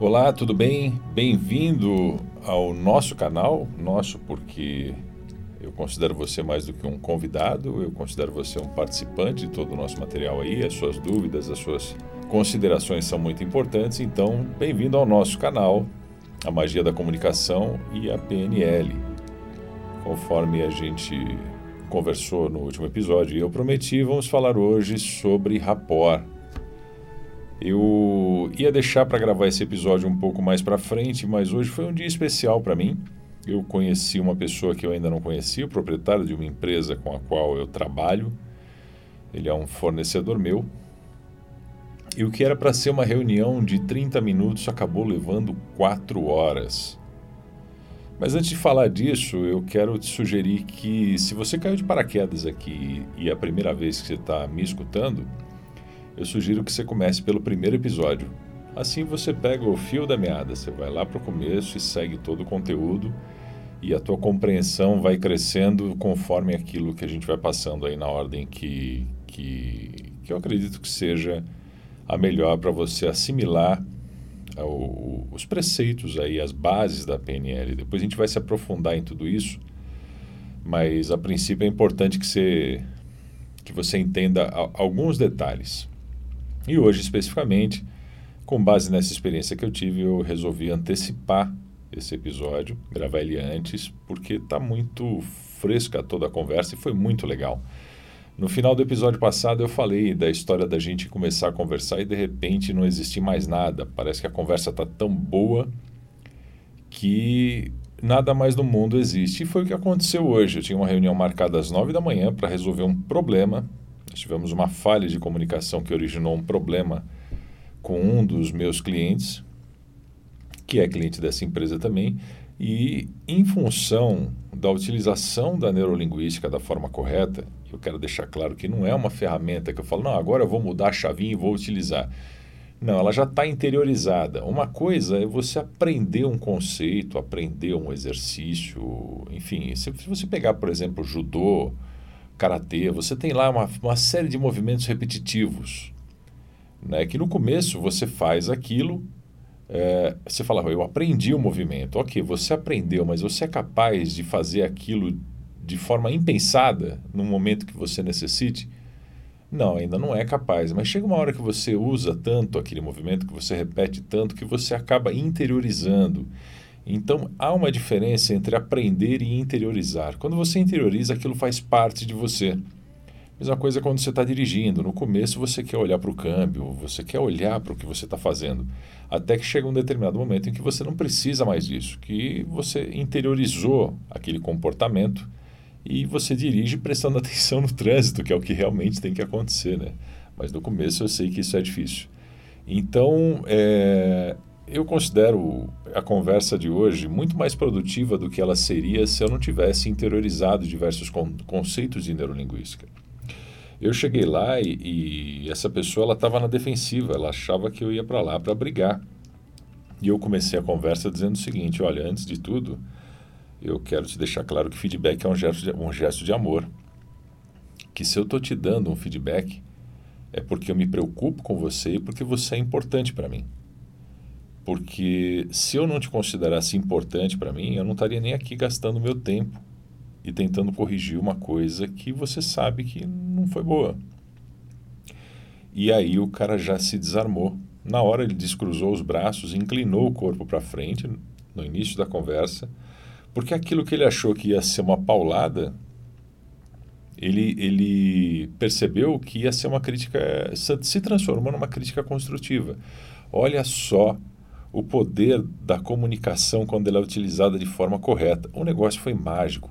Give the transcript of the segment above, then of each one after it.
Olá, tudo bem? Bem-vindo ao nosso canal. Nosso, porque eu considero você mais do que um convidado, eu considero você um participante de todo o nosso material aí. As suas dúvidas, as suas considerações são muito importantes. Então, bem-vindo ao nosso canal, a Magia da Comunicação e a PNL. Conforme a gente conversou no último episódio e eu prometi, vamos falar hoje sobre rapport eu ia deixar para gravar esse episódio um pouco mais para frente, mas hoje foi um dia especial para mim. Eu conheci uma pessoa que eu ainda não conhecia, o proprietário de uma empresa com a qual eu trabalho. Ele é um fornecedor meu. E o que era para ser uma reunião de 30 minutos acabou levando 4 horas. Mas antes de falar disso, eu quero te sugerir que, se você caiu de paraquedas aqui e é a primeira vez que você está me escutando, eu sugiro que você comece pelo primeiro episódio. Assim você pega o fio da meada, você vai lá para o começo e segue todo o conteúdo e a tua compreensão vai crescendo conforme aquilo que a gente vai passando aí na ordem que, que, que eu acredito que seja a melhor para você assimilar o, os preceitos aí, as bases da PNL. Depois a gente vai se aprofundar em tudo isso, mas a princípio é importante que você, que você entenda alguns detalhes. E hoje, especificamente, com base nessa experiência que eu tive, eu resolvi antecipar esse episódio, gravar ele antes, porque está muito fresca toda a conversa e foi muito legal. No final do episódio passado eu falei da história da gente começar a conversar e de repente não existir mais nada. Parece que a conversa está tão boa que nada mais no mundo existe. E foi o que aconteceu hoje. Eu tinha uma reunião marcada às nove da manhã para resolver um problema tivemos uma falha de comunicação que originou um problema com um dos meus clientes, que é cliente dessa empresa também, e em função da utilização da neurolinguística da forma correta, eu quero deixar claro que não é uma ferramenta que eu falo, não, agora eu vou mudar a chavinha e vou utilizar. Não, ela já está interiorizada. Uma coisa é você aprender um conceito, aprender um exercício, enfim. Se, se você pegar, por exemplo, judô, karatê, você tem lá uma, uma série de movimentos repetitivos. Né? Que no começo você faz aquilo, é, você fala, eu aprendi o movimento. Ok, você aprendeu, mas você é capaz de fazer aquilo de forma impensada no momento que você necessite? Não, ainda não é capaz. Mas chega uma hora que você usa tanto aquele movimento, que você repete tanto, que você acaba interiorizando. Então há uma diferença entre aprender e interiorizar. Quando você interioriza, aquilo faz parte de você. Mesma coisa quando você está dirigindo. No começo você quer olhar para o câmbio, você quer olhar para o que você está fazendo. Até que chega um determinado momento em que você não precisa mais disso, que você interiorizou aquele comportamento e você dirige prestando atenção no trânsito, que é o que realmente tem que acontecer. Né? Mas no começo eu sei que isso é difícil. Então, é, eu considero a conversa de hoje muito mais produtiva do que ela seria se eu não tivesse interiorizado diversos con conceitos de neurolinguística. Eu cheguei lá e, e essa pessoa ela estava na defensiva, ela achava que eu ia para lá para brigar. E eu comecei a conversa dizendo o seguinte: olha, antes de tudo, eu quero te deixar claro que feedback é um gesto de, um gesto de amor. Que se eu estou te dando um feedback, é porque eu me preocupo com você e porque você é importante para mim. Porque se eu não te considerasse importante para mim, eu não estaria nem aqui gastando meu tempo e tentando corrigir uma coisa que você sabe que não foi boa. E aí o cara já se desarmou. Na hora ele descruzou os braços, inclinou o corpo para frente no início da conversa, porque aquilo que ele achou que ia ser uma paulada, ele, ele percebeu que ia ser uma crítica, se transformou numa crítica construtiva. Olha só o poder da comunicação quando ela é utilizada de forma correta. O negócio foi mágico.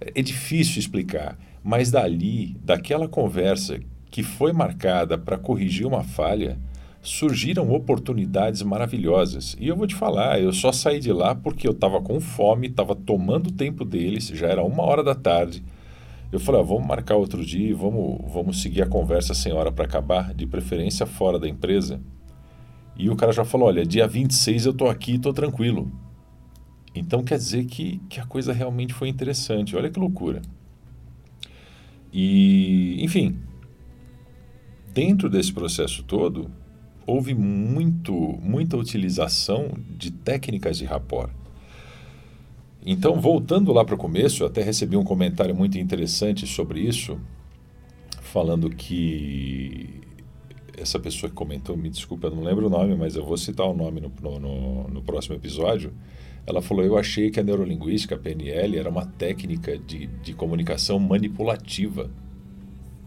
É difícil explicar, mas dali, daquela conversa que foi marcada para corrigir uma falha, surgiram oportunidades maravilhosas. E eu vou te falar, eu só saí de lá porque eu estava com fome, estava tomando o tempo deles, já era uma hora da tarde. Eu falei, ah, vamos marcar outro dia, vamos, vamos seguir a conversa sem hora para acabar, de preferência fora da empresa. E o cara já falou: olha, dia 26 eu estou aqui estou tranquilo. Então quer dizer que, que a coisa realmente foi interessante. Olha que loucura. E, enfim, dentro desse processo todo, houve muito, muita utilização de técnicas de rapport. Então, voltando lá para o começo, eu até recebi um comentário muito interessante sobre isso, falando que essa pessoa que comentou, me desculpa, eu não lembro o nome, mas eu vou citar o nome no, no, no próximo episódio. Ela falou: Eu achei que a neurolinguística, a PNL, era uma técnica de, de comunicação manipulativa.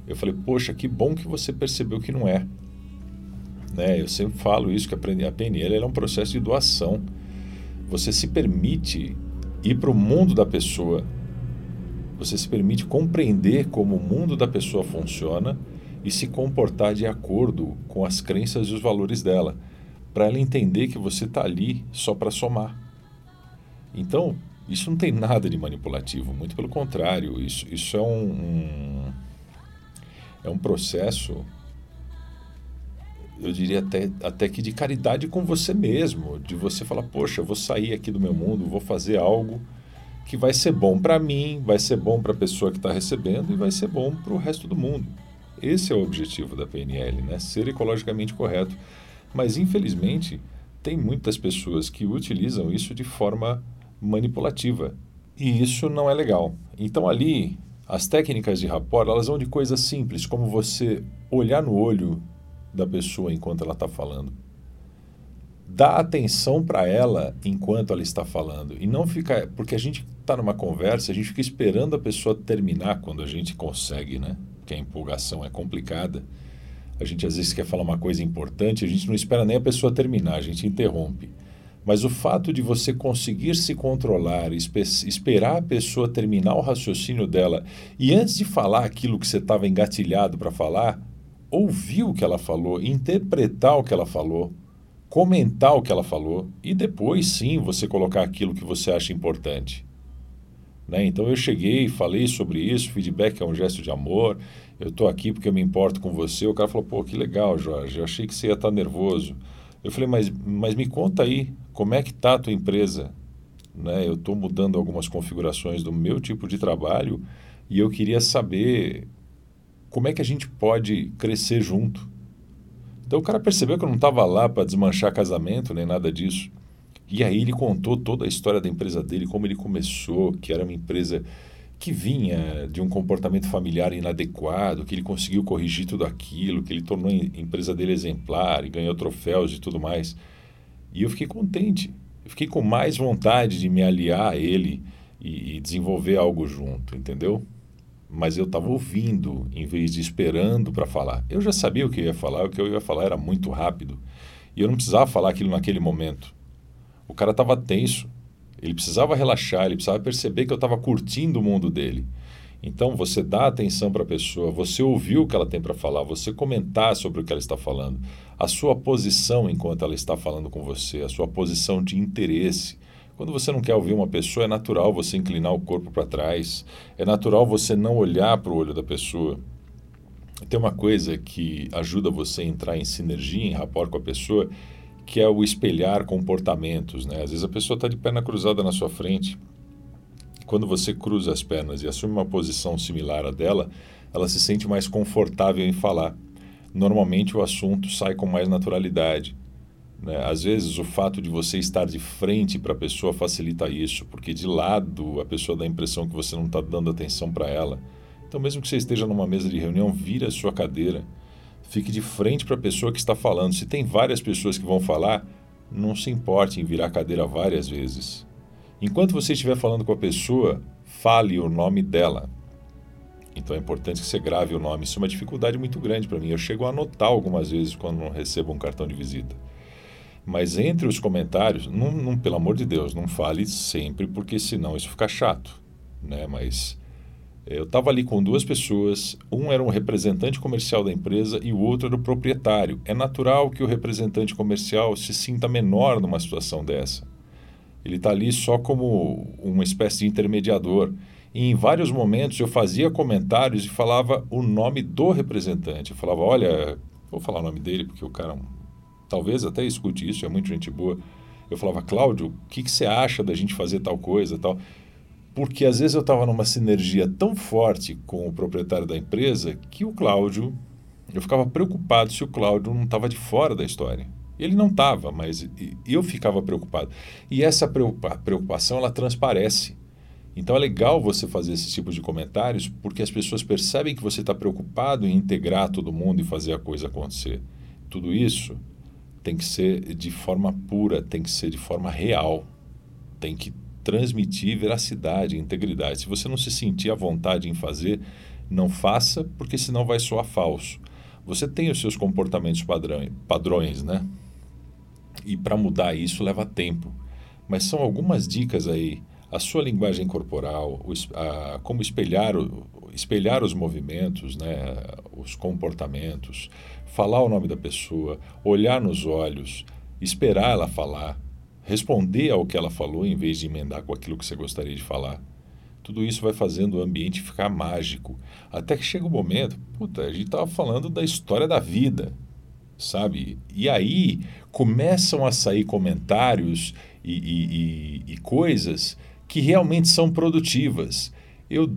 Eu falei: Poxa, que bom que você percebeu que não é. Né? Eu sempre falo isso, que a PNL é um processo de doação. Você se permite ir para o mundo da pessoa, você se permite compreender como o mundo da pessoa funciona e se comportar de acordo com as crenças e os valores dela, para ela entender que você está ali só para somar. Então, isso não tem nada de manipulativo, muito pelo contrário, isso, isso é um, um é um processo eu diria até, até que de caridade com você mesmo, de você falar, poxa, vou sair aqui do meu mundo, vou fazer algo que vai ser bom para mim, vai ser bom para a pessoa que está recebendo e vai ser bom para o resto do mundo. Esse é o objetivo da PNL, né? ser ecologicamente correto. Mas, infelizmente, tem muitas pessoas que utilizam isso de forma manipulativa. E isso não é legal. Então, ali, as técnicas de rapport, elas vão de coisas simples, como você olhar no olho da pessoa enquanto ela está falando. Dá atenção para ela enquanto ela está falando. E não ficar. Porque a gente está numa conversa, a gente fica esperando a pessoa terminar quando a gente consegue, né? Porque a empolgação é complicada. A gente às vezes quer falar uma coisa importante, a gente não espera nem a pessoa terminar, a gente interrompe. Mas o fato de você conseguir se controlar, esperar a pessoa terminar o raciocínio dela e antes de falar aquilo que você estava engatilhado para falar, ouvir o que ela falou, interpretar o que ela falou, comentar o que ela falou e depois sim você colocar aquilo que você acha importante. Né? Então eu cheguei, falei sobre isso, feedback é um gesto de amor, eu estou aqui porque eu me importo com você. O cara falou, pô, que legal, Jorge, eu achei que você ia estar tá nervoso. Eu falei, mas, mas me conta aí, como é que está a tua empresa? Né? Eu estou mudando algumas configurações do meu tipo de trabalho e eu queria saber como é que a gente pode crescer junto? Então o cara percebeu que eu não estava lá para desmanchar casamento nem nada disso. E aí ele contou toda a história da empresa dele, como ele começou, que era uma empresa que vinha de um comportamento familiar inadequado, que ele conseguiu corrigir tudo aquilo, que ele tornou a empresa dele exemplar e ganhou troféus e tudo mais. E eu fiquei contente. Eu fiquei com mais vontade de me aliar a ele e, e desenvolver algo junto, entendeu? Mas eu estava ouvindo em vez de esperando para falar. Eu já sabia o que eu ia falar, o que eu ia falar era muito rápido. E eu não precisava falar aquilo naquele momento. O cara estava tenso, ele precisava relaxar, ele precisava perceber que eu estava curtindo o mundo dele. Então, você dá atenção para a pessoa, você ouvir o que ela tem para falar, você comentar sobre o que ela está falando, a sua posição enquanto ela está falando com você, a sua posição de interesse, quando você não quer ouvir uma pessoa, é natural você inclinar o corpo para trás, é natural você não olhar para o olho da pessoa. Tem uma coisa que ajuda você a entrar em sinergia, em rapport com a pessoa, que é o espelhar comportamentos. Né? Às vezes a pessoa está de perna cruzada na sua frente. Quando você cruza as pernas e assume uma posição similar à dela, ela se sente mais confortável em falar. Normalmente o assunto sai com mais naturalidade. Né? Às vezes, o fato de você estar de frente para a pessoa facilita isso, porque de lado a pessoa dá a impressão que você não está dando atenção para ela. Então, mesmo que você esteja numa mesa de reunião, vire a sua cadeira, fique de frente para a pessoa que está falando. Se tem várias pessoas que vão falar, não se importe em virar a cadeira várias vezes. Enquanto você estiver falando com a pessoa, fale o nome dela. Então é importante que você grave o nome. Isso é uma dificuldade muito grande para mim. Eu chego a anotar algumas vezes quando não recebo um cartão de visita. Mas entre os comentários, não, não, pelo amor de Deus, não fale sempre, porque senão isso fica chato. Né? Mas eu estava ali com duas pessoas, um era um representante comercial da empresa e o outro era o proprietário. É natural que o representante comercial se sinta menor numa situação dessa. Ele está ali só como uma espécie de intermediador. E em vários momentos eu fazia comentários e falava o nome do representante. Eu falava, olha, vou falar o nome dele porque o cara é um talvez até escute isso, é muito gente boa. Eu falava, Cláudio, o que, que você acha da gente fazer tal coisa tal? Porque às vezes eu estava numa sinergia tão forte com o proprietário da empresa que o Cláudio Eu ficava preocupado se o Cláudio não estava de fora da história. Ele não estava, mas eu ficava preocupado. E essa preocupação, ela transparece. Então é legal você fazer esse tipo de comentários, porque as pessoas percebem que você está preocupado em integrar todo mundo e fazer a coisa acontecer. Tudo isso tem que ser de forma pura, tem que ser de forma real, tem que transmitir veracidade, integridade. Se você não se sentir à vontade em fazer, não faça, porque senão vai soar falso. Você tem os seus comportamentos padrão, padrões, né? E para mudar isso leva tempo. Mas são algumas dicas aí. A sua linguagem corporal, o, a, como espelhar, o, espelhar os movimentos, né, os comportamentos, falar o nome da pessoa, olhar nos olhos, esperar ela falar, responder ao que ela falou em vez de emendar com aquilo que você gostaria de falar. Tudo isso vai fazendo o ambiente ficar mágico. Até que chega o um momento, puta, a gente estava falando da história da vida, sabe? E aí começam a sair comentários e, e, e, e coisas que realmente são produtivas. Eu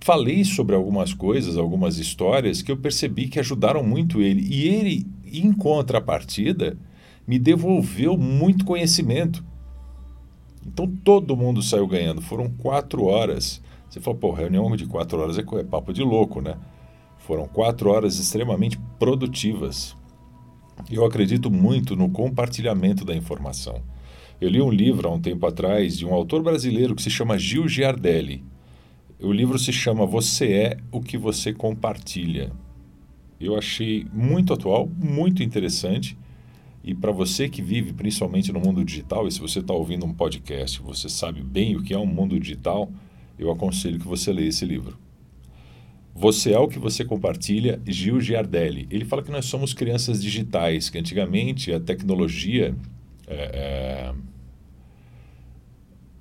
falei sobre algumas coisas, algumas histórias que eu percebi que ajudaram muito ele. E ele, em contrapartida, me devolveu muito conhecimento. Então todo mundo saiu ganhando. Foram quatro horas. Você falou, pô, reunião de quatro horas é, é papo de louco, né? Foram quatro horas extremamente produtivas. Eu acredito muito no compartilhamento da informação. Eu li um livro há um tempo atrás de um autor brasileiro que se chama Gil Giardelli. O livro se chama Você é o que você compartilha. Eu achei muito atual, muito interessante e para você que vive principalmente no mundo digital, e se você está ouvindo um podcast, você sabe bem o que é um mundo digital, eu aconselho que você leia esse livro. Você é o que você compartilha, Gil Giardelli. Ele fala que nós somos crianças digitais, que antigamente a tecnologia. É, é,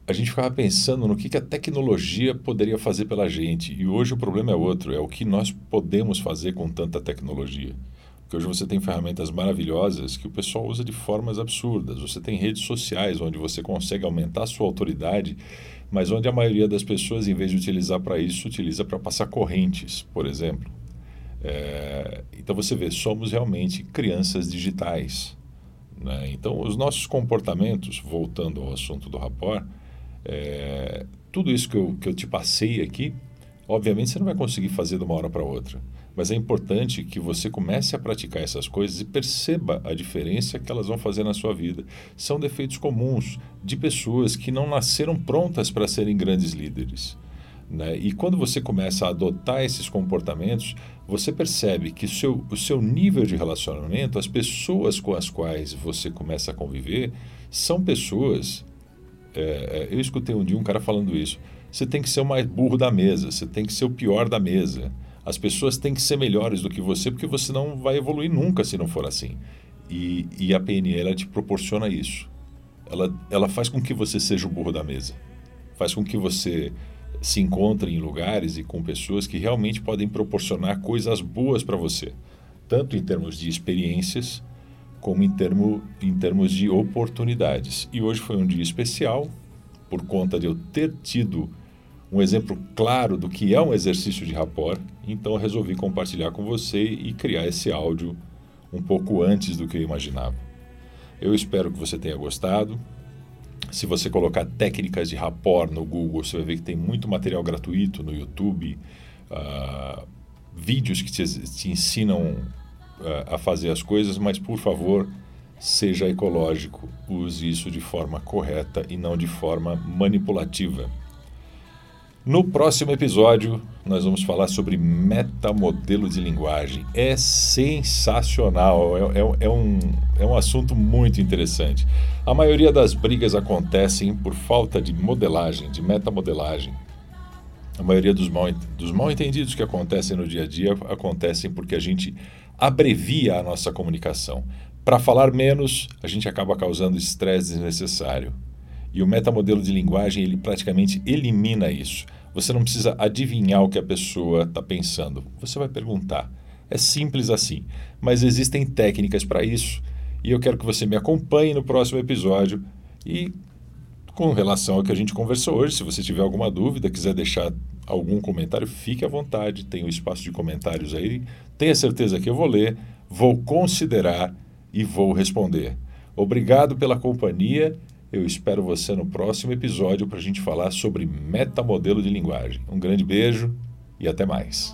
a gente ficava pensando no que, que a tecnologia poderia fazer pela gente. E hoje o problema é outro: é o que nós podemos fazer com tanta tecnologia. Porque hoje você tem ferramentas maravilhosas que o pessoal usa de formas absurdas. Você tem redes sociais onde você consegue aumentar a sua autoridade, mas onde a maioria das pessoas, em vez de utilizar para isso, utiliza para passar correntes, por exemplo. É, então você vê, somos realmente crianças digitais. Né? Então os nossos comportamentos, voltando ao assunto do rapport, é, tudo isso que eu, que eu te passei aqui, obviamente você não vai conseguir fazer de uma hora para outra. Mas é importante que você comece a praticar essas coisas e perceba a diferença que elas vão fazer na sua vida. São defeitos comuns de pessoas que não nasceram prontas para serem grandes líderes. Né? E quando você começa a adotar esses comportamentos, você percebe que seu, o seu nível de relacionamento, as pessoas com as quais você começa a conviver, são pessoas. É, é eu escutei um dia um cara falando isso. Você tem que ser o mais burro da mesa, você tem que ser o pior da mesa. As pessoas têm que ser melhores do que você, porque você não vai evoluir nunca se não for assim. E, e a PNL te proporciona isso. Ela, ela faz com que você seja o burro da mesa. Faz com que você se encontre em lugares e com pessoas que realmente podem proporcionar coisas boas para você, tanto em termos de experiências, como em, termo, em termos de oportunidades. E hoje foi um dia especial, por conta de eu ter tido um exemplo claro do que é um exercício de rapport, então resolvi compartilhar com você e criar esse áudio um pouco antes do que eu imaginava. Eu espero que você tenha gostado. Se você colocar técnicas de rapport no Google, você vai ver que tem muito material gratuito no YouTube, uh, vídeos que te, te ensinam uh, a fazer as coisas, mas por favor, seja ecológico. Use isso de forma correta e não de forma manipulativa. No próximo episódio, nós vamos falar sobre metamodelo de linguagem. É sensacional, é, é, é, um, é um assunto muito interessante. A maioria das brigas acontecem por falta de modelagem, de metamodelagem. A maioria dos mal, dos mal entendidos que acontecem no dia a dia acontecem porque a gente abrevia a nossa comunicação. Para falar menos, a gente acaba causando estresse desnecessário. E o metamodelo de linguagem ele praticamente elimina isso. Você não precisa adivinhar o que a pessoa está pensando. Você vai perguntar. É simples assim. Mas existem técnicas para isso. E eu quero que você me acompanhe no próximo episódio e com relação ao que a gente conversou hoje. Se você tiver alguma dúvida, quiser deixar algum comentário, fique à vontade. Tem o um espaço de comentários aí. Tenha certeza que eu vou ler, vou considerar e vou responder. Obrigado pela companhia. Eu espero você no próximo episódio para a gente falar sobre metamodelo de linguagem. Um grande beijo e até mais.